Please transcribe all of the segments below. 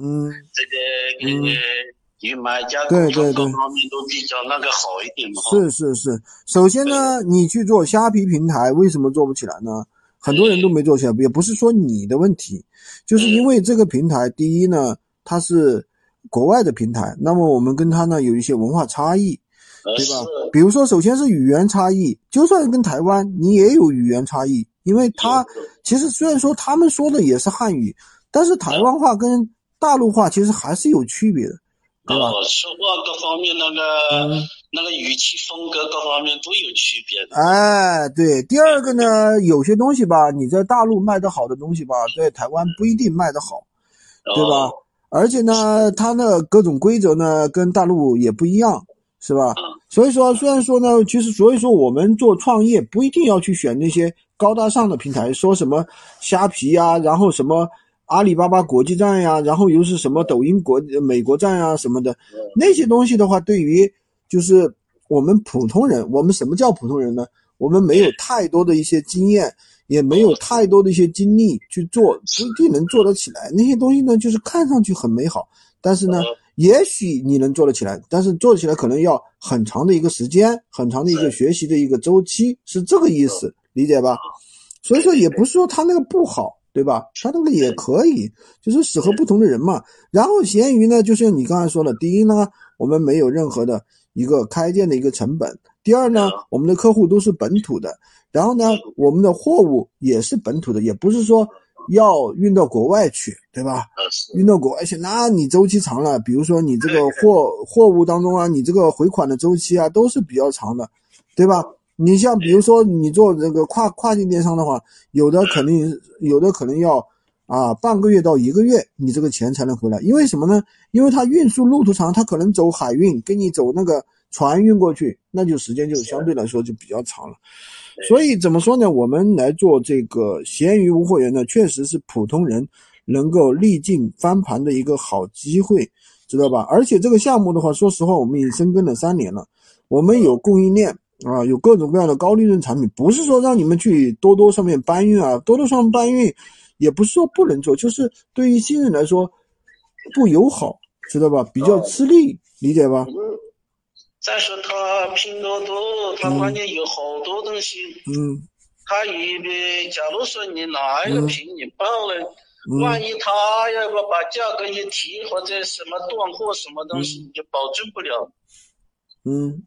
嗯，这个呃与买家对对对各方面都比较那个好一点嘛。哈是是是。首先呢，你去做虾皮平台，为什么做不起来呢？很多人都没做起来，也不是说你的问题，就是因为这个平台，第一呢，它是国外的平台，那么我们跟它呢有一些文化差异，对吧？比如说，首先是语言差异，就算跟台湾，你也有语言差异，因为它其实虽然说他们说的也是汉语，但是台湾话跟大陆话其实还是有区别的，对吧？哦，说话各方面那个、嗯那个语气风格各方面都有区别的。哎，对。第二个呢，有些东西吧，你在大陆卖的好的东西吧，在台湾不一定卖得好，对吧哦？而且呢，它的各种规则呢跟大陆也不一样，是吧？嗯所以说，虽然说呢，其实所以说我们做创业不一定要去选那些高大上的平台，说什么虾皮呀，然后什么阿里巴巴国际站呀，然后又是什么抖音国美国站呀什么的，那些东西的话，对于就是我们普通人，我们什么叫普通人呢？我们没有太多的一些经验，也没有太多的一些精力去做，不一定能做得起来。那些东西呢，就是看上去很美好，但是呢，也许你能做得起来，但是做起来可能要很长的一个时间，很长的一个学习的一个周期，是这个意思，理解吧？所以说也不是说他那个不好，对吧？他那个也可以，就是适合不同的人嘛。然后闲鱼呢，就像你刚才说的，第一呢，我们没有任何的一个开店的一个成本；第二呢，我们的客户都是本土的，然后呢，我们的货物也是本土的，也不是说要运到国外去，对吧？运到国外去，那你周期长了，比如说你这个货货物当中啊，你这个回款的周期啊，都是比较长的，对吧？你像比如说你做这个跨跨境电商的话，有的肯定有的可能要啊半个月到一个月，你这个钱才能回来。因为什么呢？因为它运输路途长，它可能走海运，跟你走那个船运过去，那就时间就相对来说就比较长了。所以怎么说呢？我们来做这个闲鱼无货源呢，确实是普通人能够历尽翻盘的一个好机会，知道吧？而且这个项目的话，说实话，我们已经深耕了三年了，我们有供应链啊，有各种各样的高利润产品，不是说让你们去多多上面搬运啊，多多上搬运，也不是说不能做，就是对于新人来说不友好，知道吧？比较吃力，理解吧？再说他拼多多，他关键有好多东西，嗯他一边假如说你哪一个品你报了，嗯万一他要不把价格一提或者什么断货什么东西，你就保证不了。嗯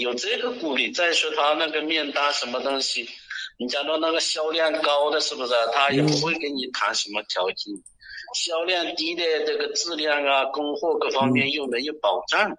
有这个顾虑。再说他那个面单什么东西，你假如那个销量高的，是不是啊？他也不会跟你谈什么条件。销量低的这个质量啊、供货各方面又没有保障。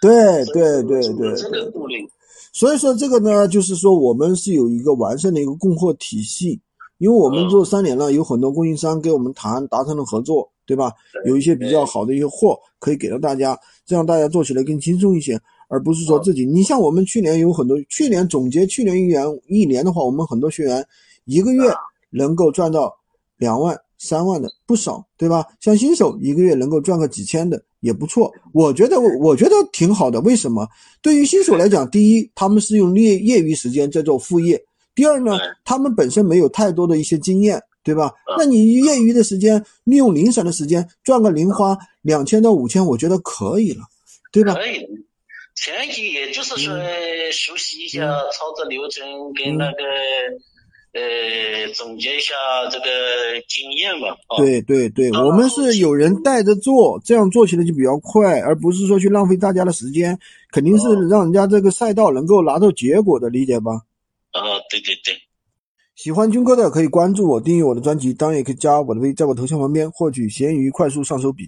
对对对对有这个。顾虑。所以说这个呢，就是说我们是有一个完善的一个供货体系，因为我们做三年了，有很多供应商跟我们谈达成了合作，对吧？有一些比较好的一些货可以给到大家，这样大家做起来更轻松一些，而不是说自己。你像我们去年有很多，去年总结去年一年一年的话，我们很多学员一个月能够赚到两万、三万的不少，对吧？像新手一个月能够赚个几千的也不错，我觉得我觉得挺好的。为什么？对于新手来讲，第一，他们是用业业余时间在做副业；第二呢，他们本身没有太多的一些经验，对吧嗯？那你业余的时间，利用零散的时间赚个零花两千到五千，我觉得可以了，对吧？可以的，前期也就是说嗯熟悉一下操作流程，跟那个呃总结一下这个经验嘛。啊，对对对，我们是有人带着做，这样做起来就比较快，而不是说去浪费大家的时间，肯定是让人家这个赛道能够拿到结果的，理解吧？啊，对对对。喜欢军哥的可以关注我，订阅我的专辑，当然也可以加我的微，在我头像旁边获取闲鱼快速上手笔。